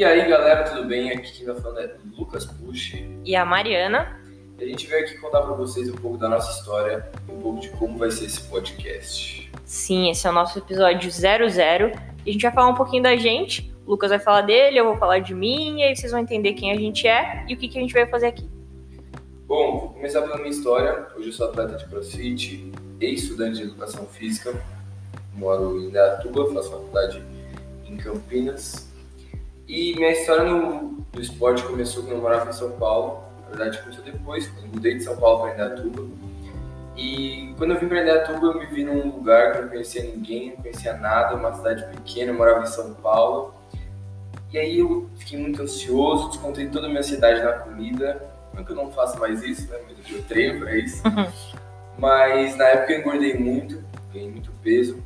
E aí galera, tudo bem? Aqui quem tá falando é Lucas Push. E a Mariana. E a gente veio aqui contar pra vocês um pouco da nossa história e um pouco de como vai ser esse podcast. Sim, esse é o nosso episódio 00. E a gente vai falar um pouquinho da gente. O Lucas vai falar dele, eu vou falar de mim, e aí vocês vão entender quem a gente é e o que, que a gente vai fazer aqui. Bom, vou começar pela minha história. Hoje eu sou atleta de crossfit, ex-estudante de educação física, moro em Datuba, faço faculdade em Campinas. E minha história no, no esporte começou quando eu morava em São Paulo. Na verdade, começou depois, quando eu mudei de São Paulo para Indatuba. E quando eu vim para Indatuba, eu me vi num lugar que eu não conhecia ninguém, não conhecia nada, uma cidade pequena, eu morava em São Paulo. E aí eu fiquei muito ansioso, descontei toda a minha ansiedade na comida. Não que eu não faça mais isso, né? Mas eu treino para isso. Mas na época eu engordei muito, ganhei muito peso.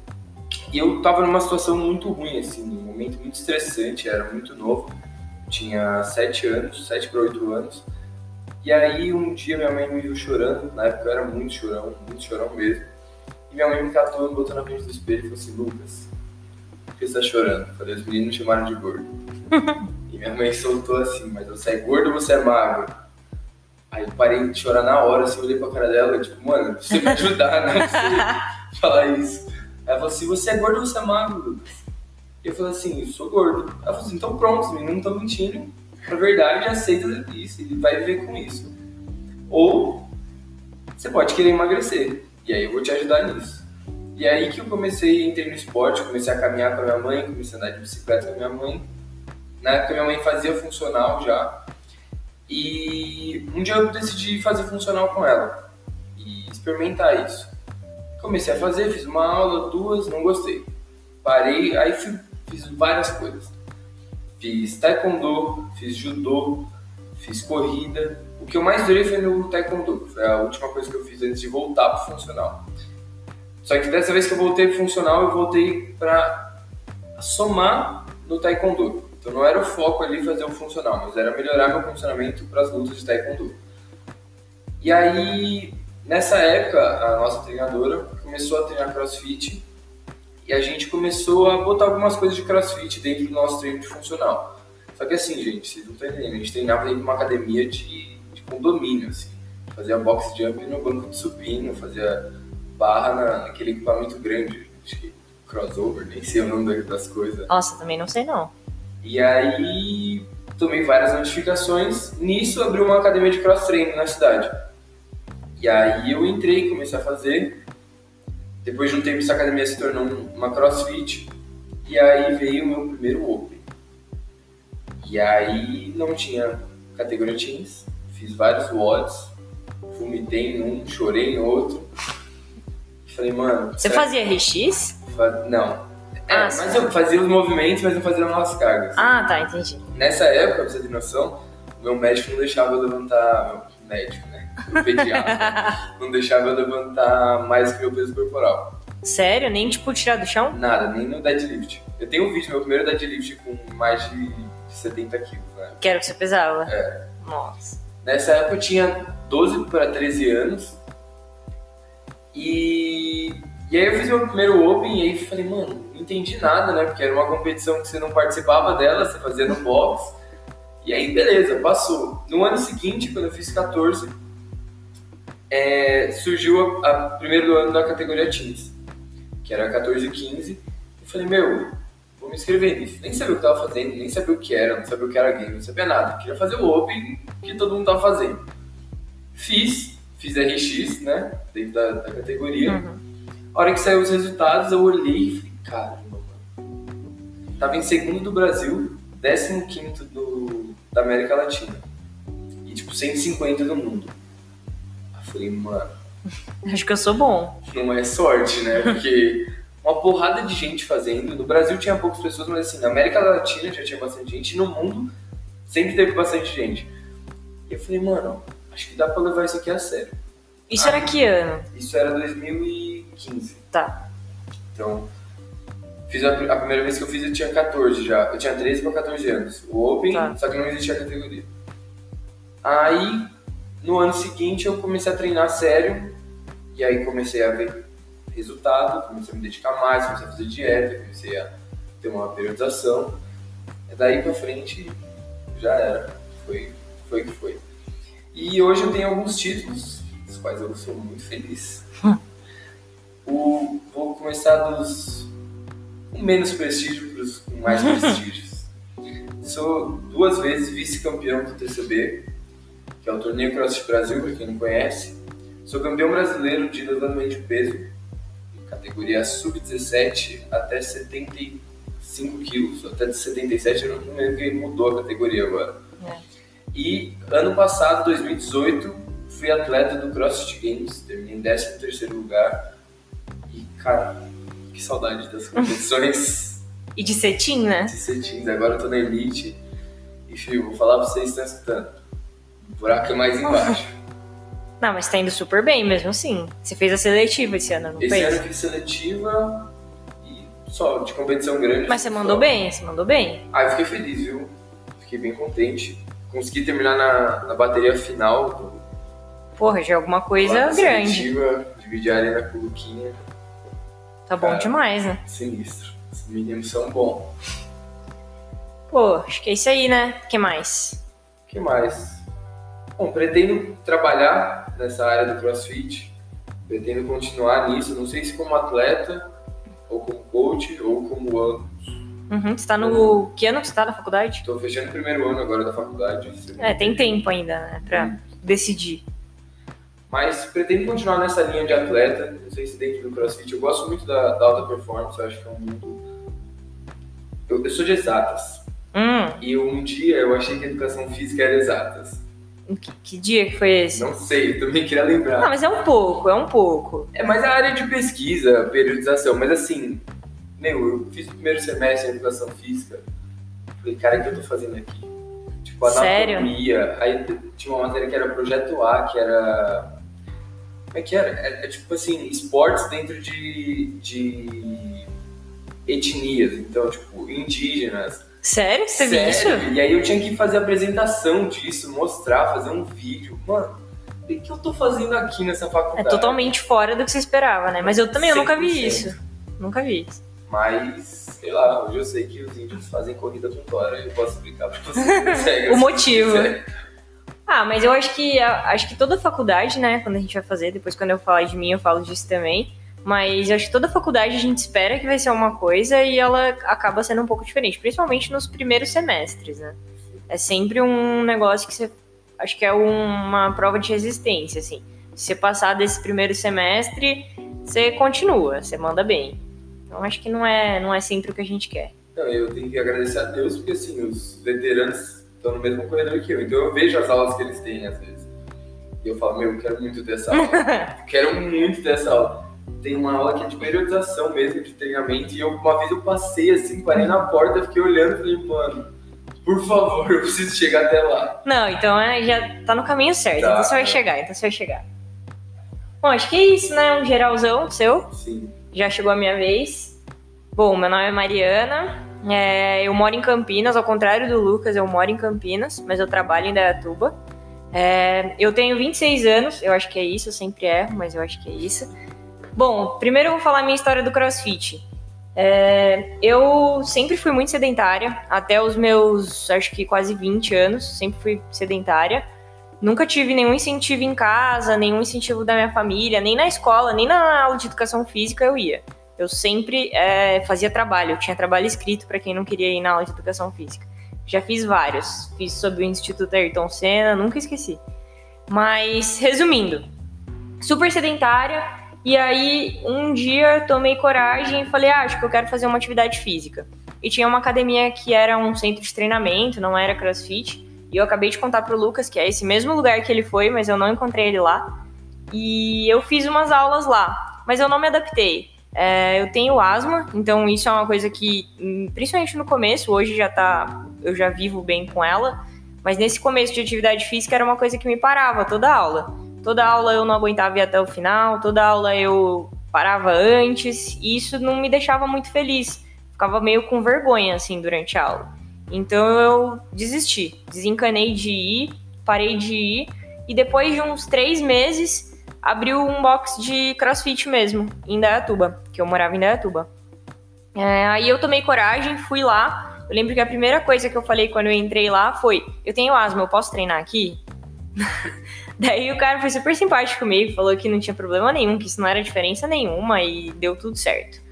E eu tava numa situação muito ruim, assim, num momento muito estressante, era muito novo, tinha 7 anos, 7 para 8 anos. E aí um dia minha mãe me viu chorando, na época eu era muito chorão, muito chorão mesmo. E minha mãe me catou, me botou na frente do espelho e falou assim, Lucas, por que você tá chorando? Eu falei, os meninos me chamaram de gordo. e minha mãe soltou assim, mas você é gordo ou você é magro? Aí eu parei de chorar na hora, assim, olhei pra cara dela, tipo, mano, você me ajudar, não você falar isso. Ela falou assim, você é gordo ou você é magro, Lucas? Eu falei assim, eu sou gordo. Ela falou assim, então pronto, os meninos não estão mentindo. Na verdade, aceita isso e vai viver com isso. Ou você pode querer emagrecer. E aí eu vou te ajudar nisso. E aí que eu comecei, entrei no esporte, comecei a caminhar com a minha mãe, comecei a andar de bicicleta com a minha mãe. Na época minha mãe fazia funcional já. E um dia eu decidi fazer funcional com ela e experimentar isso. Comecei a fazer, fiz uma aula, duas, não gostei. Parei, aí fui, fiz várias coisas. Fiz taekwondo, fiz judô, fiz corrida. O que eu mais durei foi no taekwondo, foi a última coisa que eu fiz antes de voltar pro funcional. Só que dessa vez que eu voltei pro funcional, eu voltei para somar no taekwondo. Então não era o foco ali fazer o funcional, mas era melhorar meu funcionamento para as lutas de taekwondo. E aí, nessa época, a nossa treinadora começou a treinar crossfit e a gente começou a botar algumas coisas de crossfit dentro do nosso treino de funcional. Só que assim, gente, vocês não estão entendendo, a gente treinava dentro de uma academia de, de condomínio, assim. Fazia box jump no banco de supino, fazia barra na, naquele equipamento grande, acho que crossover, nem sei o nome das coisas. Nossa, também não sei não. E aí tomei várias notificações. Nisso abriu uma academia de cross training na cidade. E aí eu entrei, comecei a fazer. Depois de um tempo essa academia se tornou uma crossfit. E aí veio o meu primeiro Open. E aí não tinha categoria teens. Fiz vários WODs. Vomitei em um, chorei em outro. Falei, mano. Você fazia RX? Não, é, Ah, mas sim. eu fazia os movimentos, mas não fazia as cargas. Ah, tá, entendi. Nessa época, pra você ter noção, meu médico não deixava eu levantar. Meu médico, pediatra. não deixava eu levantar mais que meu peso corporal. Sério? Nem tipo tirar do chão? Nada, nem no deadlift. Eu tenho um vídeo, meu primeiro deadlift com mais de 70 quilos, né? Que era o que você pesava? É. Nossa. Nessa época eu tinha 12 para 13 anos. E, e aí eu fiz meu primeiro Open e aí falei, mano, não entendi nada, né? Porque era uma competição que você não participava dela, você fazia no box. E aí, beleza, passou. No ano seguinte, quando eu fiz 14, é, surgiu a, a primeiro ano da categoria Teens, que era 14 e 15. Eu falei, meu, vou me inscrever nisso. Nem sabia o que eu tava fazendo, nem sabia o que era, não sabia o que era game, não sabia nada. Queria fazer o Open que todo mundo tava fazendo. Fiz, fiz RX, né? Dentro da, da categoria. Uhum. A hora que saiu os resultados, eu olhei e falei, caramba, mano. Tava em segundo do Brasil, 15 do, da América Latina. E tipo, 150 do mundo. Falei, mano, Acho que eu sou bom. não é sorte, né? Porque uma porrada de gente fazendo. No Brasil tinha poucas pessoas, mas assim, na América Latina já tinha bastante gente, no mundo sempre teve bastante gente. E eu falei, mano, acho que dá pra levar isso aqui a sério. Isso era que ano? Isso era 2015. Tá. Então, fiz a, a primeira vez que eu fiz eu tinha 14 já. Eu tinha 13 para 14 anos. O Open, Tá. só que não existia a categoria. Aí, no ano seguinte, eu comecei a treinar sério. E aí comecei a ver resultado, comecei a me dedicar mais, comecei a fazer dieta, comecei a ter uma periodização. daí pra frente já era. Foi, foi o que foi. E hoje eu tenho alguns títulos, dos quais eu sou muito feliz. o, vou começar dos com menos prestígio para os com mais prestígios. Sou duas vezes vice-campeão do TCB, que é o Torneio CrossFit Brasil, para quem não conhece. Sou campeão brasileiro de levantamento de peso, categoria sub-17 até 75 quilos, até 77, eu não lembro que mudou a categoria agora. É. E ano passado, 2018, fui atleta do CrossFit Games, terminei em 13 lugar. E, cara, que saudade das competições. e de cetim, né? De cetim, agora eu tô na Elite. E, filho, vou falar pra vocês que estão escutando. Buraco é mais embaixo. Não, mas tá indo super bem mesmo assim. Você fez a seletiva esse ano, não esse fez? Esse ano eu fiz seletiva e só de competição grande. Mas você mandou só. bem, você mandou bem. Ah, eu fiquei feliz, viu? Fiquei bem contente. Consegui terminar na, na bateria final do. Porra, já é alguma coisa grande. Seletiva, dividir a arena com o Luquinha. Tá bom Cara, demais, né? Sinistro. Esses meninos são bons. Pô, acho que é isso aí, né? O que mais? O que mais? Bom, pretendo trabalhar nessa área do CrossFit. Pretendo continuar nisso. Não sei se como atleta, ou como coach, ou como ambos. Uhum. Você tá no. Que ano que você tá na faculdade? Tô fechando o primeiro ano agora da faculdade. É, tem tempo ainda, né? Pra hum. decidir. Mas pretendo continuar nessa linha de atleta, não sei se dentro do CrossFit. Eu gosto muito da, da alta performance, eu acho que é um mundo. Eu, eu sou de exatas. Hum. E um dia eu achei que a educação física era exatas. Que, que, dia que foi esse? Não sei, também queria lembrar. Não, mas é um pouco, é um pouco. É mais a área de pesquisa, periodização, mas assim, meu, eu fiz o primeiro semestre de educação física. Falei, cara, o que eu tô fazendo aqui? Tipo, anatomia. Sério? Aí tinha uma matéria que era projeto A, que era como é que era? É, é tipo assim, esportes dentro de, de etnias. Então, tipo, indígenas. Sério? Você viu isso? E aí eu tinha que fazer apresentação disso, mostrar, fazer um vídeo. Mano, o que eu tô fazendo aqui nessa faculdade? É totalmente fora do que você esperava, né? Mas eu também eu nunca vi isso. Nunca vi isso. Mas, sei lá, hoje eu sei que os índios fazem corrida com tora. Eu posso explicar pra você. o motivo. Ah, mas eu acho que acho que toda faculdade, né, quando a gente vai fazer, depois quando eu falar de mim, eu falo disso também. Mas acho que toda faculdade a gente espera que vai ser uma coisa e ela acaba sendo um pouco diferente, principalmente nos primeiros semestres, né? É sempre um negócio que você acho que é uma prova de resistência, assim. Se você passar desse primeiro semestre, você continua, você manda bem. Então acho que não é não é sempre o que a gente quer. Não, eu tenho que agradecer a Deus porque assim, os veteranos estão no mesmo corredor que eu. Então eu vejo as aulas que eles têm às vezes. E eu falo, meu, eu quero muito ter essa aula. quero muito ter essa aula. Tem uma aula que é de periodização mesmo, de treinamento, e eu, uma vez eu passei assim, parei na porta, fiquei olhando e falei, mano, por favor, eu preciso chegar até lá. Não, então é, já tá no caminho certo, tá, então você vai chegar, então você vai chegar. Bom, acho que é isso, né? Um geralzão seu. Sim. Já chegou a minha vez. Bom, meu nome é Mariana, é, eu moro em Campinas, ao contrário do Lucas, eu moro em Campinas, mas eu trabalho em Dayatuba. É, eu tenho 26 anos, eu acho que é isso, eu sempre erro, mas eu acho que é isso. Bom, primeiro eu vou falar a minha história do crossfit. É, eu sempre fui muito sedentária, até os meus, acho que quase 20 anos, sempre fui sedentária. Nunca tive nenhum incentivo em casa, nenhum incentivo da minha família, nem na escola, nem na aula de educação física eu ia eu sempre é, fazia trabalho, eu tinha trabalho escrito para quem não queria ir na aula de educação física. Já fiz vários, fiz sobre o Instituto Ayrton Senna, nunca esqueci. Mas, resumindo, super sedentária, e aí um dia tomei coragem e falei, ah, acho que eu quero fazer uma atividade física. E tinha uma academia que era um centro de treinamento, não era crossfit, e eu acabei de contar pro Lucas que é esse mesmo lugar que ele foi, mas eu não encontrei ele lá. E eu fiz umas aulas lá, mas eu não me adaptei. É, eu tenho asma, então isso é uma coisa que, hum, principalmente no começo, hoje já tá, eu já vivo bem com ela, mas nesse começo de atividade física era uma coisa que me parava toda aula. Toda aula eu não aguentava ir até o final, toda aula eu parava antes, e isso não me deixava muito feliz. Ficava meio com vergonha assim durante a aula. Então eu desisti, desencanei de ir, parei de ir, e depois de uns três meses abriu um box de crossfit mesmo, em Dayatuba, que eu morava em Dayatuba. É, aí eu tomei coragem, fui lá Eu lembro que a primeira coisa que eu falei quando eu entrei lá foi: Eu tenho asma, eu posso treinar aqui? Daí o cara foi super simpático comigo, falou que não tinha problema nenhum, que isso não era diferença nenhuma e deu tudo certo.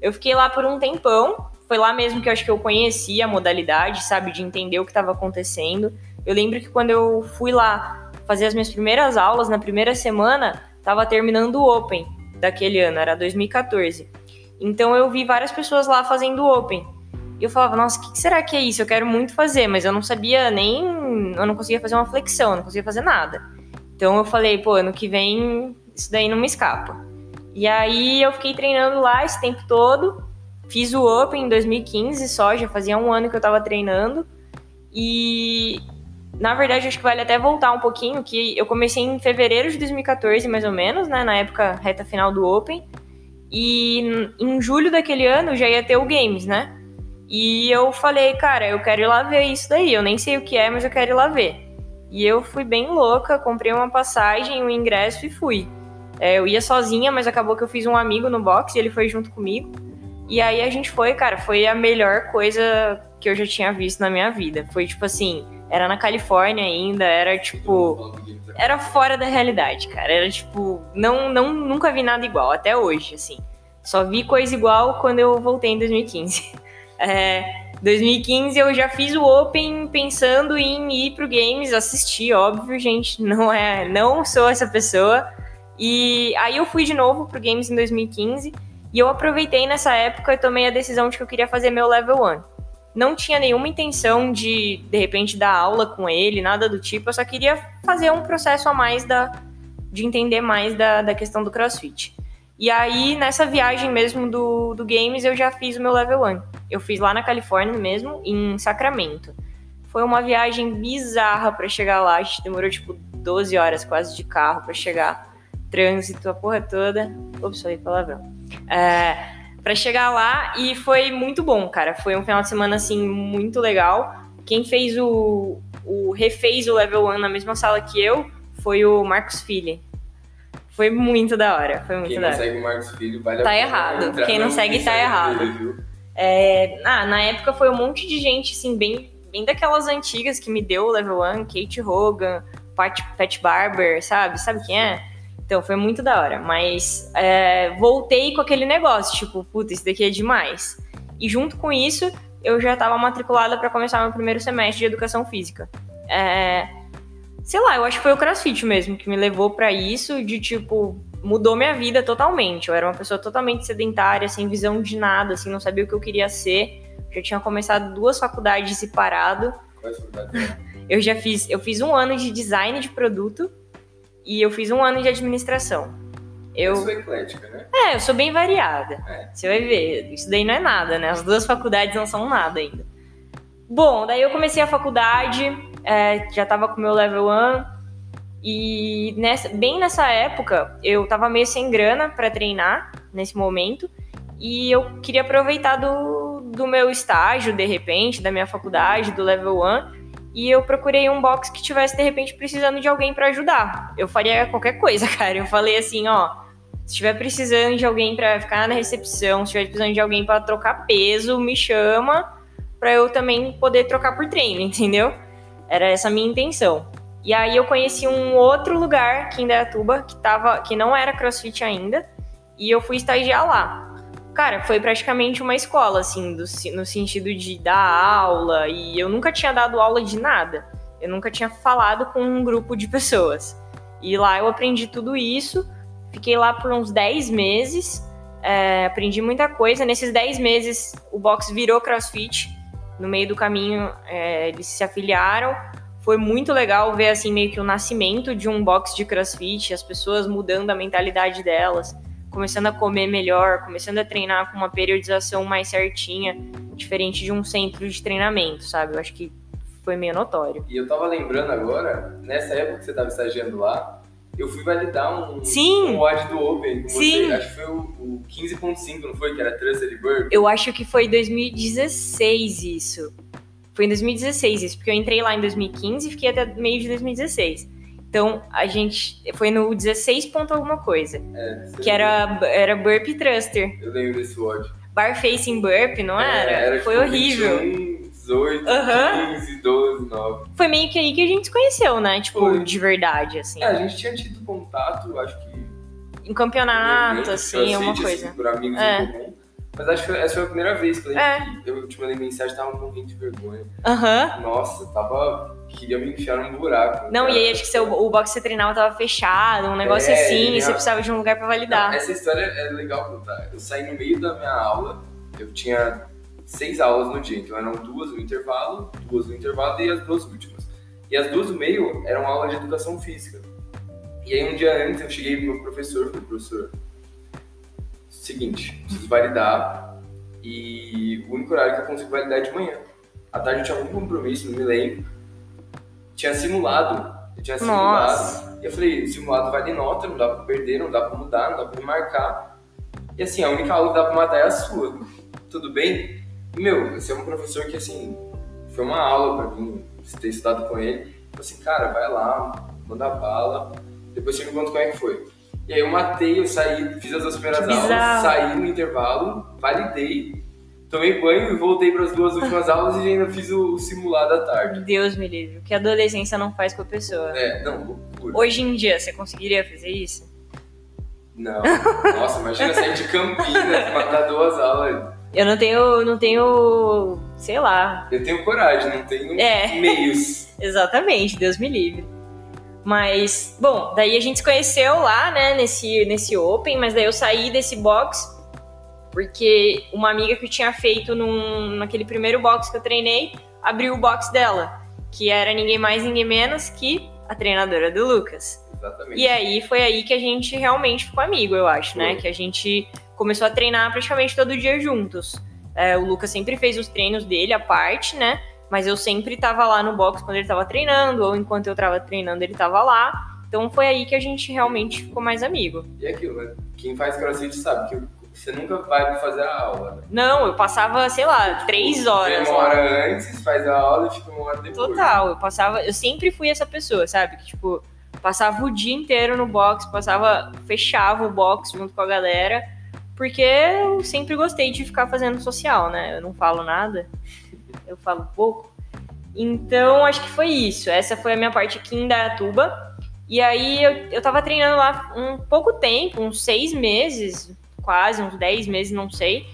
Eu fiquei lá por um tempão, foi lá mesmo que eu acho que eu conheci a modalidade, sabe, de entender o que estava acontecendo. Eu lembro que quando eu fui lá fazer as minhas primeiras aulas, na primeira semana, tava terminando o Open daquele ano, era 2014. Então eu vi várias pessoas lá fazendo Open. E eu falava, nossa, o que será que é isso? Eu quero muito fazer, mas eu não sabia nem. Eu não conseguia fazer uma flexão, não conseguia fazer nada. Então eu falei, pô, ano que vem isso daí não me escapa. E aí eu fiquei treinando lá esse tempo todo. Fiz o Open em 2015 só, já fazia um ano que eu tava treinando. E na verdade acho que vale até voltar um pouquinho, que eu comecei em fevereiro de 2014, mais ou menos, né? Na época reta final do Open. E em julho daquele ano já ia ter o Games, né? E eu falei, cara, eu quero ir lá ver isso daí. Eu nem sei o que é, mas eu quero ir lá ver. E eu fui bem louca, comprei uma passagem, um ingresso e fui. É, eu ia sozinha, mas acabou que eu fiz um amigo no box e ele foi junto comigo. E aí a gente foi, cara, foi a melhor coisa que eu já tinha visto na minha vida. Foi tipo assim, era na Califórnia ainda, era tipo. Era fora da realidade, cara. Era tipo. Não, não, nunca vi nada igual, até hoje, assim. Só vi coisa igual quando eu voltei em 2015. É, 2015 eu já fiz o Open pensando em ir pro games, assistir, óbvio, gente, não é, não sou essa pessoa. E aí eu fui de novo pro games em 2015 e eu aproveitei nessa época e tomei a decisão de que eu queria fazer meu level 1. Não tinha nenhuma intenção de de repente dar aula com ele, nada do tipo, eu só queria fazer um processo a mais da de entender mais da, da questão do CrossFit. E aí, nessa viagem mesmo do, do Games, eu já fiz o meu level 1. Eu fiz lá na Califórnia mesmo, em Sacramento. Foi uma viagem bizarra para chegar lá. A gente demorou tipo 12 horas quase de carro para chegar. Trânsito, a porra toda. Ops, falei palavrão. É, para chegar lá e foi muito bom, cara. Foi um final de semana assim muito legal. Quem fez o, o refez o level 1 na mesma sala que eu foi o Marcos Filho. Foi muito da hora. Foi muito Quem da não hora. segue o Marcos Filho, vale Tá a pena errado. Quem não segue, tá errado. dele, viu? É, ah, na época foi um monte de gente, assim, bem, bem daquelas antigas que me deu o level 1, Kate Hogan, Pat, Pat Barber, sabe? Sabe quem é? Então, foi muito da hora. Mas é, voltei com aquele negócio, tipo, puta, isso daqui é demais. E junto com isso, eu já estava matriculada para começar meu primeiro semestre de educação física. É, sei lá, eu acho que foi o CrossFit mesmo que me levou para isso, de tipo, mudou minha vida totalmente. Eu era uma pessoa totalmente sedentária, sem visão de nada, assim, não sabia o que eu queria ser. Já tinha começado duas faculdades separado. Qual é a sua faculdade? Eu já fiz, eu fiz um ano de design de produto e eu fiz um ano de administração. Eu Eu, sou eclética, né? é, eu sou bem variada. É. Você vai ver, isso daí não é nada, né? As duas faculdades não são nada ainda. Bom, daí eu comecei a faculdade, é, já tava com meu level 1, e nessa, bem nessa época eu tava meio sem grana pra treinar nesse momento, e eu queria aproveitar do, do meu estágio, de repente, da minha faculdade, do level 1, e eu procurei um box que tivesse, de repente, precisando de alguém pra ajudar. Eu faria qualquer coisa, cara. Eu falei assim, ó, se estiver precisando de alguém pra ficar na recepção, se estiver precisando de alguém pra trocar peso, me chama pra eu também poder trocar por treino, entendeu? Era essa minha intenção. E aí eu conheci um outro lugar aqui em Dayatuba que tava que não era CrossFit ainda, e eu fui estagiar lá. Cara, foi praticamente uma escola assim, do, no sentido de dar aula, e eu nunca tinha dado aula de nada. Eu nunca tinha falado com um grupo de pessoas. E lá eu aprendi tudo isso. Fiquei lá por uns 10 meses. é, aprendi muita coisa. Nesses 10 meses, o box virou crossfit. No meio do caminho, é, eles se afiliaram. Foi muito legal ver, assim, meio que o nascimento de um box de crossfit. As pessoas mudando a mentalidade delas. Começando a comer melhor. Começando a treinar com uma periodização mais certinha. Diferente de um centro de treinamento, sabe? Eu acho que foi meio notório. E eu tava lembrando agora, nessa época que você tava estagiando lá, eu fui validar um, Sim. um WAD do Open Sim. você. Acho que foi o, o 15.5, não foi? Que era Trusted Burp. Eu acho que foi 2016 isso. Foi em 2016 isso, porque eu entrei lá em 2015 e fiquei até meio de 2016. Então, a gente foi no 16 ponto alguma coisa, É, que era, era Burp Thruster. Eu lembro desse WAD. Bar Facing Burp, não era? É, foi tipo, horrível. 21, 18, Aham. 15, 12, 9. Foi meio que aí que a gente se conheceu, né? Tipo, Foi. de verdade, assim. É, a gente tinha tido contato, acho que. Em campeonato, evento, assim, uma crossfit, coisa. Assim, por amigos É. em comum. Mas acho que essa foi a primeira vez que É. eu te mandei mensagem tava morrendo de vergonha. Aham. Nossa, tava. Queria me enfiar num buraco. Não, cara. e aí acho que seu, o box que você treinava tava fechado, um negócio É, assim, e você precisava de um lugar pra validar. Não, essa história é legal contar. Eu saí no meio da minha aula, eu tinha seis aulas no dia, então eram duas no intervalo, duas no intervalo e as duas últimas. E as duas do meio eram aula de educação física. E aí um dia antes eu cheguei pro meu professor, falei, professor, seguinte, preciso validar e o único horário que eu consigo validar é de manhã. À tarde eu tinha algum compromisso, não me lembro. Tinha simulado, eu tinha simulado. Nossa. E eu falei, simulado vale nota, não dá pra perder, não dá pra mudar, não dá pra marcar. E assim, a única aula que dá pra matar é a sua. Tudo bem? Meu, você é um professor que, assim, foi uma aula pra mim, você ter estudado com ele. Falei assim, cara, vai lá, manda bala, depois você me conta como é que foi. E aí eu matei, eu saí, fiz as duas primeiras aulas, saí no intervalo, validei, tomei banho e voltei para as duas últimas aulas e ainda fiz o, o simulado à tarde. Deus me livre. O que a adolescência não faz com a pessoa. É, não, loucura. Hoje em dia, você conseguiria fazer isso? Não, nossa, imagina sair de Campinas, matar duas aulas. Eu não tenho, não tenho, sei lá. Eu tenho coragem, não tenho É. meios. Exatamente, Deus me livre. Mas, bom, daí a gente se conheceu lá, né, nesse, nesse Open, mas daí eu saí desse box porque uma amiga que eu tinha feito num, naquele primeiro box que eu treinei abriu o box dela, que era ninguém mais, ninguém menos que a treinadora do Lucas. Exatamente. E aí foi aí que a gente realmente ficou amigo, eu acho, né? Foi. Que a gente começou a treinar praticamente todo dia juntos. É, o Lucas sempre fez os treinos dele à parte, né? Mas eu sempre tava lá no box quando ele tava treinando, ou enquanto eu tava treinando, ele tava lá. Então foi aí que a gente realmente ficou mais amigo. E aquilo, né? Quem faz crossfit sabe que você nunca vai fazer a aula. Né? Não, eu passava, sei lá, três horas. Vem uma hora antes, faz a aula e fica uma hora depois. Total, eu passava, eu sempre fui essa pessoa, sabe? Que tipo, passava o dia inteiro no box, passava, fechava o box junto com a galera, porque eu sempre gostei de ficar fazendo social, né? Eu não falo nada, eu falo pouco. Então, acho que foi isso. Essa foi a minha parte aqui em Dayatuba. E aí eu, eu tava treinando lá um pouco tempo, uns seis meses, quase, uns dez meses, não sei.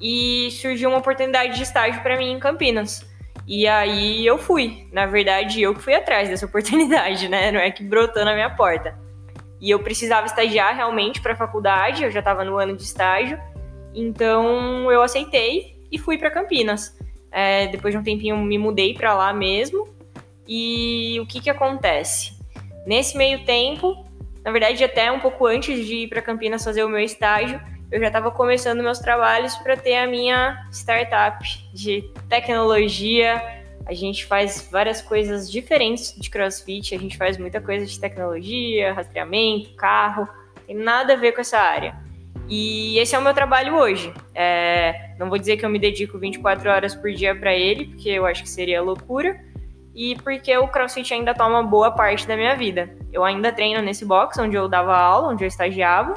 E surgiu uma oportunidade de estágio para mim em Campinas. E aí eu fui. Na verdade, eu que fui atrás dessa oportunidade, né? Não é que brotou na minha porta. E eu precisava estagiar realmente para a faculdade, eu já estava no ano de estágio. Então eu aceitei e fui para Campinas. É, depois de um tempinho me mudei para lá mesmo. E o que que acontece? Nesse meio tempo, na verdade até um pouco antes de ir para Campinas fazer o meu estágio, eu já estava começando meus trabalhos para ter a minha startup de tecnologia. A gente faz várias coisas diferentes de CrossFit, a gente faz muita coisa de tecnologia, rastreamento, carro, tem nada a ver com essa área. E esse é o meu trabalho hoje. É, não vou dizer que eu me dedico 24 horas por dia para ele, porque eu acho que seria loucura, e porque o CrossFit ainda toma boa parte da minha vida. Eu ainda treino nesse box onde eu dava aula, onde eu estagiava,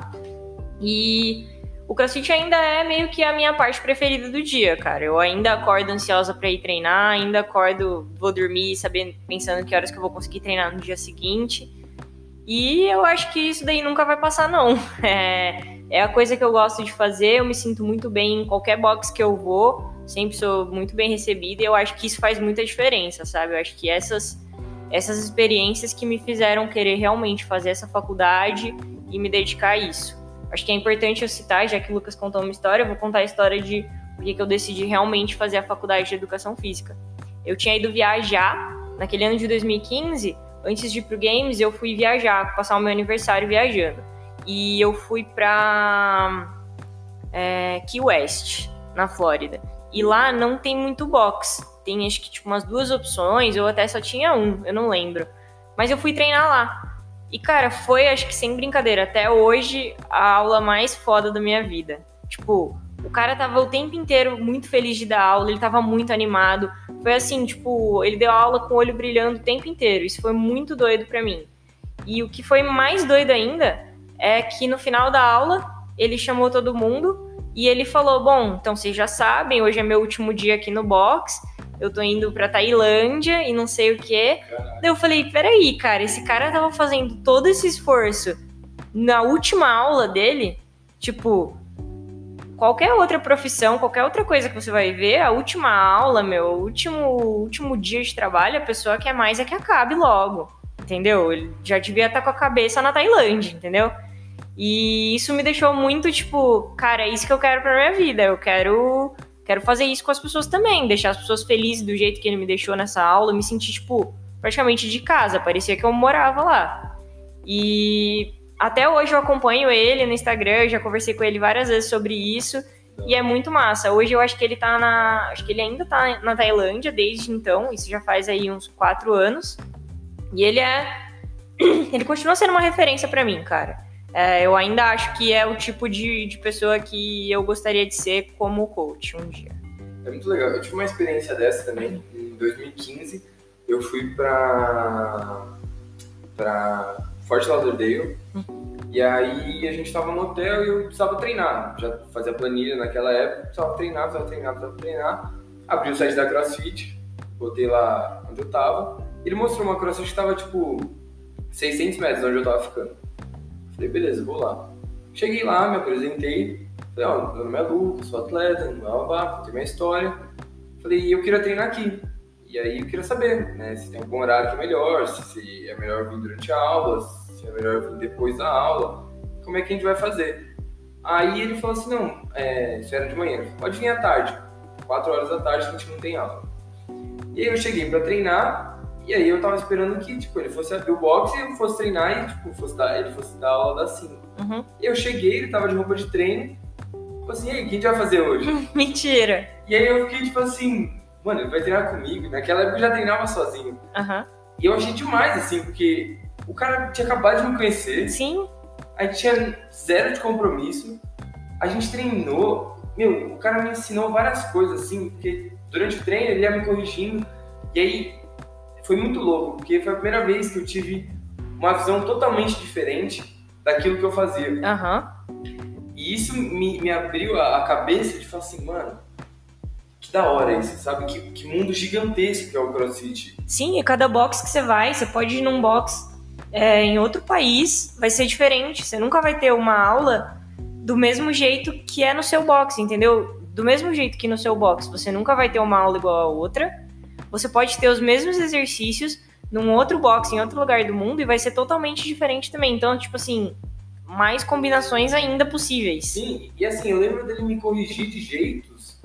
e o CrossFit ainda é meio que a minha parte preferida do dia, cara. Eu ainda acordo ansiosa para ir treinar, ainda acordo, vou dormir sabendo, pensando que horas que eu vou conseguir treinar no dia seguinte. E eu acho que isso daí nunca vai passar, não. É, é a coisa que eu gosto de fazer, eu me sinto muito bem em qualquer box que eu vou, sempre sou muito bem recebida e eu acho que isso faz muita diferença, sabe? Eu acho que essas, essas experiências que me fizeram querer realmente fazer essa faculdade e me dedicar a isso. Acho que é importante eu citar, já que o Lucas contou uma história, eu vou contar a história de por que eu decidi realmente fazer a faculdade de educação física. Eu tinha ido viajar naquele ano de 2015, antes de ir pro Games, eu fui viajar, passar o meu aniversário viajando. E eu fui pra é, Key West, na Flórida. E lá não tem muito box. Tem acho que tipo umas duas opções, ou até só tinha um, eu não lembro. Mas eu fui treinar lá. E, cara, foi, acho que sem brincadeira, até hoje, a aula mais foda da minha vida. Tipo, o cara tava o tempo inteiro muito feliz de dar aula, ele tava muito animado. Foi assim, tipo, ele deu aula com o olho brilhando o tempo inteiro. Isso foi muito doido pra mim. E o que foi mais doido ainda é que no final da aula, ele chamou todo mundo e ele falou: Bom, então vocês já sabem, hoje é meu último dia aqui no box eu tô indo pra Tailândia e não sei o quê. Daí eu falei, peraí, cara, esse cara tava fazendo todo esse esforço na última aula dele, tipo, qualquer outra profissão, qualquer outra coisa que você vai ver, a última aula, meu, o último, último dia de trabalho, a pessoa quer mais é que acabe logo, entendeu? Ele já devia estar com a cabeça na Tailândia, entendeu? E isso me deixou muito, tipo, cara, é isso que eu quero pra minha vida, eu quero quero fazer isso com as pessoas também, deixar as pessoas felizes do jeito que ele me deixou nessa aula, me sentir, tipo, praticamente de casa, parecia que eu morava lá. E até hoje eu acompanho ele no Instagram, já conversei com ele várias vezes sobre isso. E é muito massa. Hoje eu acho que ele tá na. Acho que ele ainda tá na Tailândia desde então. Isso já faz aí uns quatro anos. E ele é. Ele continua sendo uma referência para mim, cara. É, eu ainda acho que é o tipo de, de pessoa que eu gostaria de ser como coach um dia. É muito legal. Eu tive uma experiência dessa também. Em 2015, eu fui pra. pra Fort Lauderdale. Uhum. E aí a gente tava no hotel e eu precisava treinar. Já fazia planilha naquela época, precisava treinar, precisava treinar, precisava treinar. Abri o site da CrossFit, botei lá onde eu tava. Ele mostrou uma CrossFit que tava tipo 600 metros de onde eu tava ficando. Falei, beleza, vou lá. Cheguei lá, me apresentei. Falei, ó, meu nome é Lucas, sou atleta, blá blá blá, contei minha história. Falei, eu queria treinar aqui. E aí eu queria saber, né, se tem algum horário que é melhor, se é melhor vir durante a aula, se é melhor vir depois da aula, como é que a gente vai fazer. Aí ele falou assim, não, é, isso era de manhã, pode vir à tarde, 4 horas da tarde a gente não tem aula. E aí eu cheguei para treinar, e aí eu tava esperando que, tipo, ele fosse abrir o box e eu fosse treinar e, tipo, fosse dar, ele fosse dar aula das 5. Uhum. E eu cheguei, ele tava de roupa de treino, falei assim, e aí, o que a gente vai fazer hoje? Mentira! E aí eu fiquei, tipo assim, mano, ele vai treinar comigo. Naquela época eu já treinava sozinho. Uhum. E eu achei demais, assim, porque o cara tinha acabado de me conhecer. Sim. A gente tinha zero de compromisso. A gente treinou. Meu, o cara me ensinou várias coisas, assim, porque durante o treino ele ia me corrigindo. E aí foi muito louco, porque foi a primeira vez que eu tive uma visão totalmente diferente daquilo que eu fazia. Uhum. E isso me, me abriu a, a cabeça de falar assim, mano, que da hora isso, sabe? Que, que mundo gigantesco que é o CrossFit. Sim, e cada box que você vai, você pode ir num box é, em outro país, vai ser diferente. Você nunca vai ter uma aula do mesmo jeito que é no seu box, entendeu? Do mesmo jeito que no seu box, você nunca vai ter uma aula igual a outra. Você pode ter os mesmos exercícios num outro box, em outro lugar do mundo, e vai ser totalmente diferente também. Então, tipo assim, mais combinações ainda possíveis. Sim, e assim, eu lembro dele me corrigir de jeitos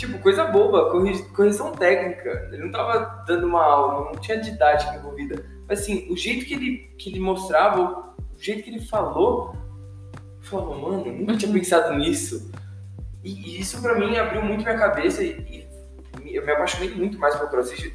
tipo, coisa boba, correção técnica. Ele não tava dando uma aula, não tinha didática envolvida. Mas assim, o jeito que ele, que ele mostrava, o jeito que ele falou, eu falava, mano, eu nunca tinha pensado nisso. E, e isso para mim abriu muito minha cabeça e, e, eu me apaixonei muito mais pelo CrossFit.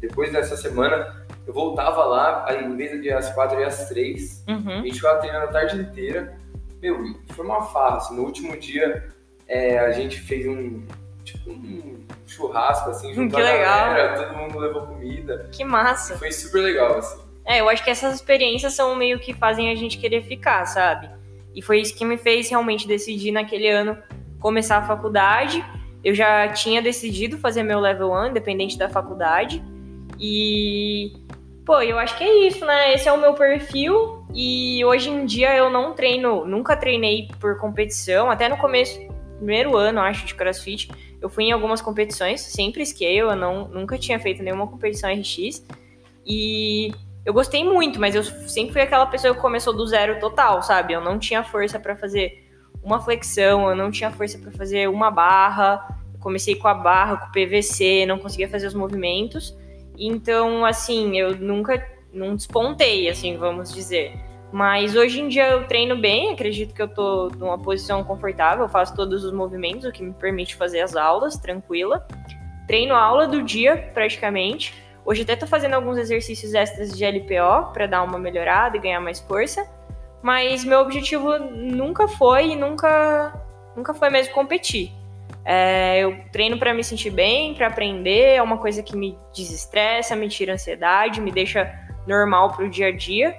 Depois dessa semana, eu voltava lá, aí em vez de às quatro, ia às três. Uhum. A gente ficava treinando a tarde inteira. Meu, foi uma farra. Assim, no último dia, é, a gente fez um, tipo um churrasco, assim, junto que legal. galera, todo mundo levou comida. Que massa. Foi super legal, assim. É, eu acho que essas experiências são meio que fazem a gente querer ficar, sabe? E foi isso que me fez realmente decidir naquele ano começar a faculdade. Eu já tinha decidido fazer meu level 1, independente da faculdade. E, pô, eu acho que é isso, né? Esse é o meu perfil. E hoje em dia eu não treino, nunca treinei por competição. Até no começo, primeiro ano, acho, de crossfit, eu fui em algumas competições, sempre scale, eu não, nunca tinha feito nenhuma competição RX. E eu gostei muito, mas eu sempre fui aquela pessoa que começou do zero total, sabe? Eu não tinha força para fazer uma flexão, eu não tinha força para fazer uma barra. Eu comecei com a barra, com o PVC, não conseguia fazer os movimentos. Então, assim, eu nunca não despontei, assim, vamos dizer. Mas hoje em dia eu treino bem, acredito que eu tô numa posição confortável, faço todos os movimentos, o que me permite fazer as aulas tranquila. Treino a aula do dia, praticamente. Hoje até tô fazendo alguns exercícios extras de LPO para dar uma melhorada e ganhar mais força. Mas meu objetivo nunca foi e nunca, nunca foi mesmo competir. É, eu treino para me sentir bem, para aprender, é uma coisa que me desestressa, me tira ansiedade, me deixa normal pro dia a dia.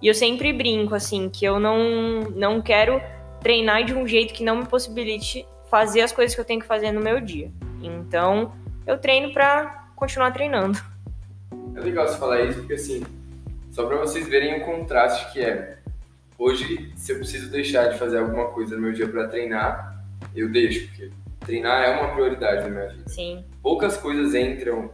E eu sempre brinco, assim, que eu não, não quero treinar de um jeito que não me possibilite fazer as coisas que eu tenho que fazer no meu dia. Então, eu treino para continuar treinando. É legal você falar isso, porque assim, só para vocês verem o contraste que é. Hoje, se eu preciso deixar de fazer alguma coisa no meu dia para treinar, eu deixo, porque treinar é uma prioridade na minha vida. Sim. Poucas coisas entram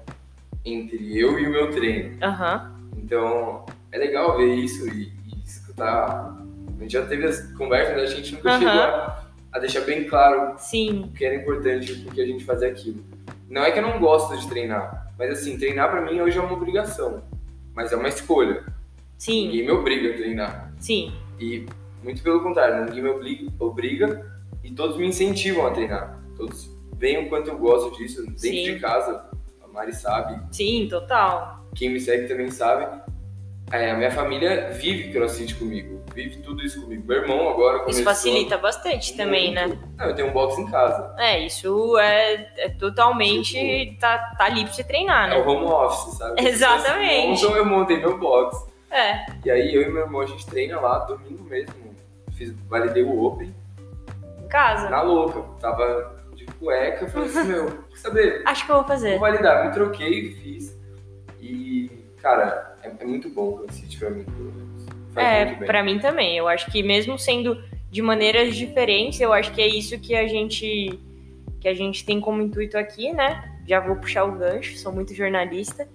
entre eu e o meu treino. Aham. Então, é legal ver isso e, e escutar. A gente já teve as conversas, mas a gente nunca Aham. chegou a, a deixar bem claro Sim. o que era importante porque a gente fazia aquilo. Não é que eu não gosto de treinar, mas assim, treinar pra mim hoje é uma obrigação, mas é uma escolha. Sim. Ninguém me obriga a treinar. Sim. E muito pelo contrário, ninguém me obriga, obriga e todos me incentivam a treinar. Todos veem o quanto eu gosto disso dentro Sim. de casa. A Mari sabe, Sim, total. quem me segue também sabe. É, a minha família vive crossfit comigo, vive tudo isso comigo. Meu irmão agora começou... Isso facilita bastante também, né? muito. Não, eu tenho um box em casa. É, isso é, é totalmente. Tá, tá ali pra você treinar, É o né? home office, sabe? Exatamente. Então eu montei meu box. É, E aí eu e meu irmão a gente treina lá domingo mesmo. Fiz, validei o Open em casa. na louca. Tava de cueca, falei assim, meu, quer saber? Acho que eu vou fazer. Vou validar, me troquei, fiz. E, cara, é, é muito bom o CrossFit pra mim, pelo menos. Faz É, pra mim também. Eu acho que mesmo sendo de maneiras diferentes, eu acho que é isso que a gente que a gente tem como intuito aqui, né? Já vou puxar o gancho, sou muito jornalista.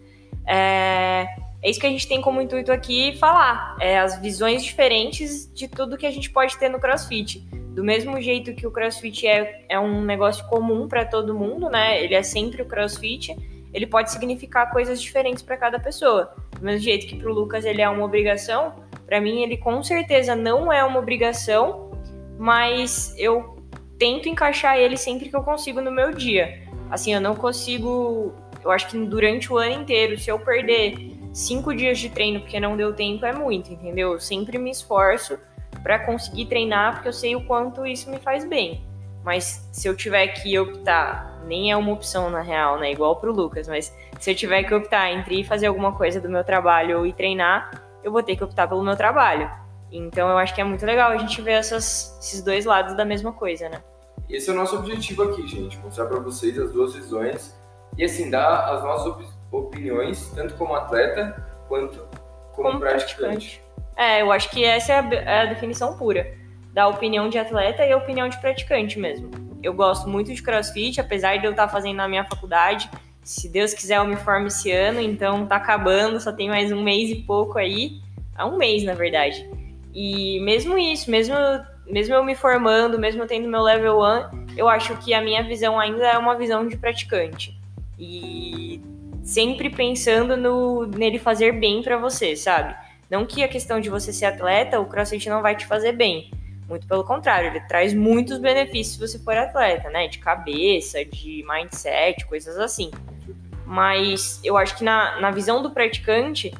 É, é isso que a gente tem como intuito aqui falar. É as visões diferentes de tudo que a gente pode ter no CrossFit. Do mesmo jeito que o CrossFit é, é um negócio comum para todo mundo, né? Ele é sempre o CrossFit. Ele pode significar coisas diferentes para cada pessoa. Do mesmo jeito que pro Lucas ele é uma obrigação, para mim ele com certeza não é uma obrigação, mas eu tento encaixar ele sempre que eu consigo no meu dia. Assim, eu não consigo. Eu acho que durante o ano inteiro, se eu perder cinco dias de treino porque não deu tempo, é muito, entendeu? Eu sempre me esforço para conseguir treinar porque eu sei o quanto isso me faz bem. Mas se eu tiver que optar, nem é uma opção na real, né? Igual pro Lucas, mas se eu tiver que optar entre ir fazer alguma coisa do meu trabalho ou ir treinar, eu vou ter que optar pelo meu trabalho. Então eu acho que é muito legal a gente ver essas, esses dois lados da mesma coisa, né? Esse é o nosso objetivo aqui, gente. Mostrar pra vocês as duas visões. E, assim, dar as nossas opiniões, tanto como atleta, quanto como, praticante. É, eu acho que essa é a, é a definição pura da opinião de atleta e a opinião de praticante mesmo. Eu gosto muito de crossfit, apesar de eu estar fazendo na minha faculdade. Se Deus quiser, eu me formo esse ano, então tá acabando, só tem mais um mês e pouco aí. Há um mês, na verdade. E mesmo isso, mesmo, mesmo eu me formando, mesmo eu tendo meu level 1, eu acho que a minha visão ainda é uma visão de praticante. E sempre pensando no, nele fazer bem pra você, sabe? Não que a questão de você ser atleta, o crossfit não vai te fazer bem. Muito pelo contrário, ele traz muitos benefícios se você for atleta, né? De cabeça, de mindset, coisas assim. Mas eu acho que na, na visão do praticante,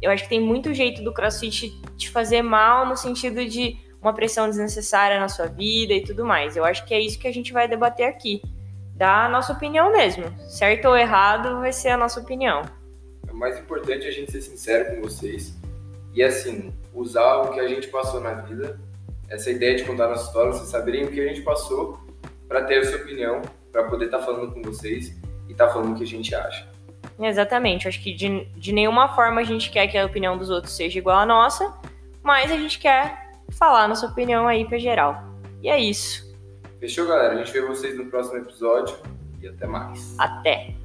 eu acho que tem muito jeito do crossfit te fazer mal no sentido de uma pressão desnecessária na sua vida e tudo mais. Eu acho que é isso que a gente vai debater aqui. Dar a nossa opinião mesmo. Certo ou errado vai ser a nossa opinião. O mais importante é a gente ser sincero com vocês. E, assim, usar o que a gente passou na vida. Essa ideia de contar nossa história, vocês saberem o que a gente passou para ter a sua opinião, para poder estar falando com vocês e estar falando o que a gente acha. Exatamente. Acho que de, de nenhuma forma a gente quer que a opinião dos outros seja igual à nossa, mas a gente quer falar a nossa opinião aí pra geral. E é isso. Fechou, galera? A gente vê vocês no próximo episódio e até mais. Até!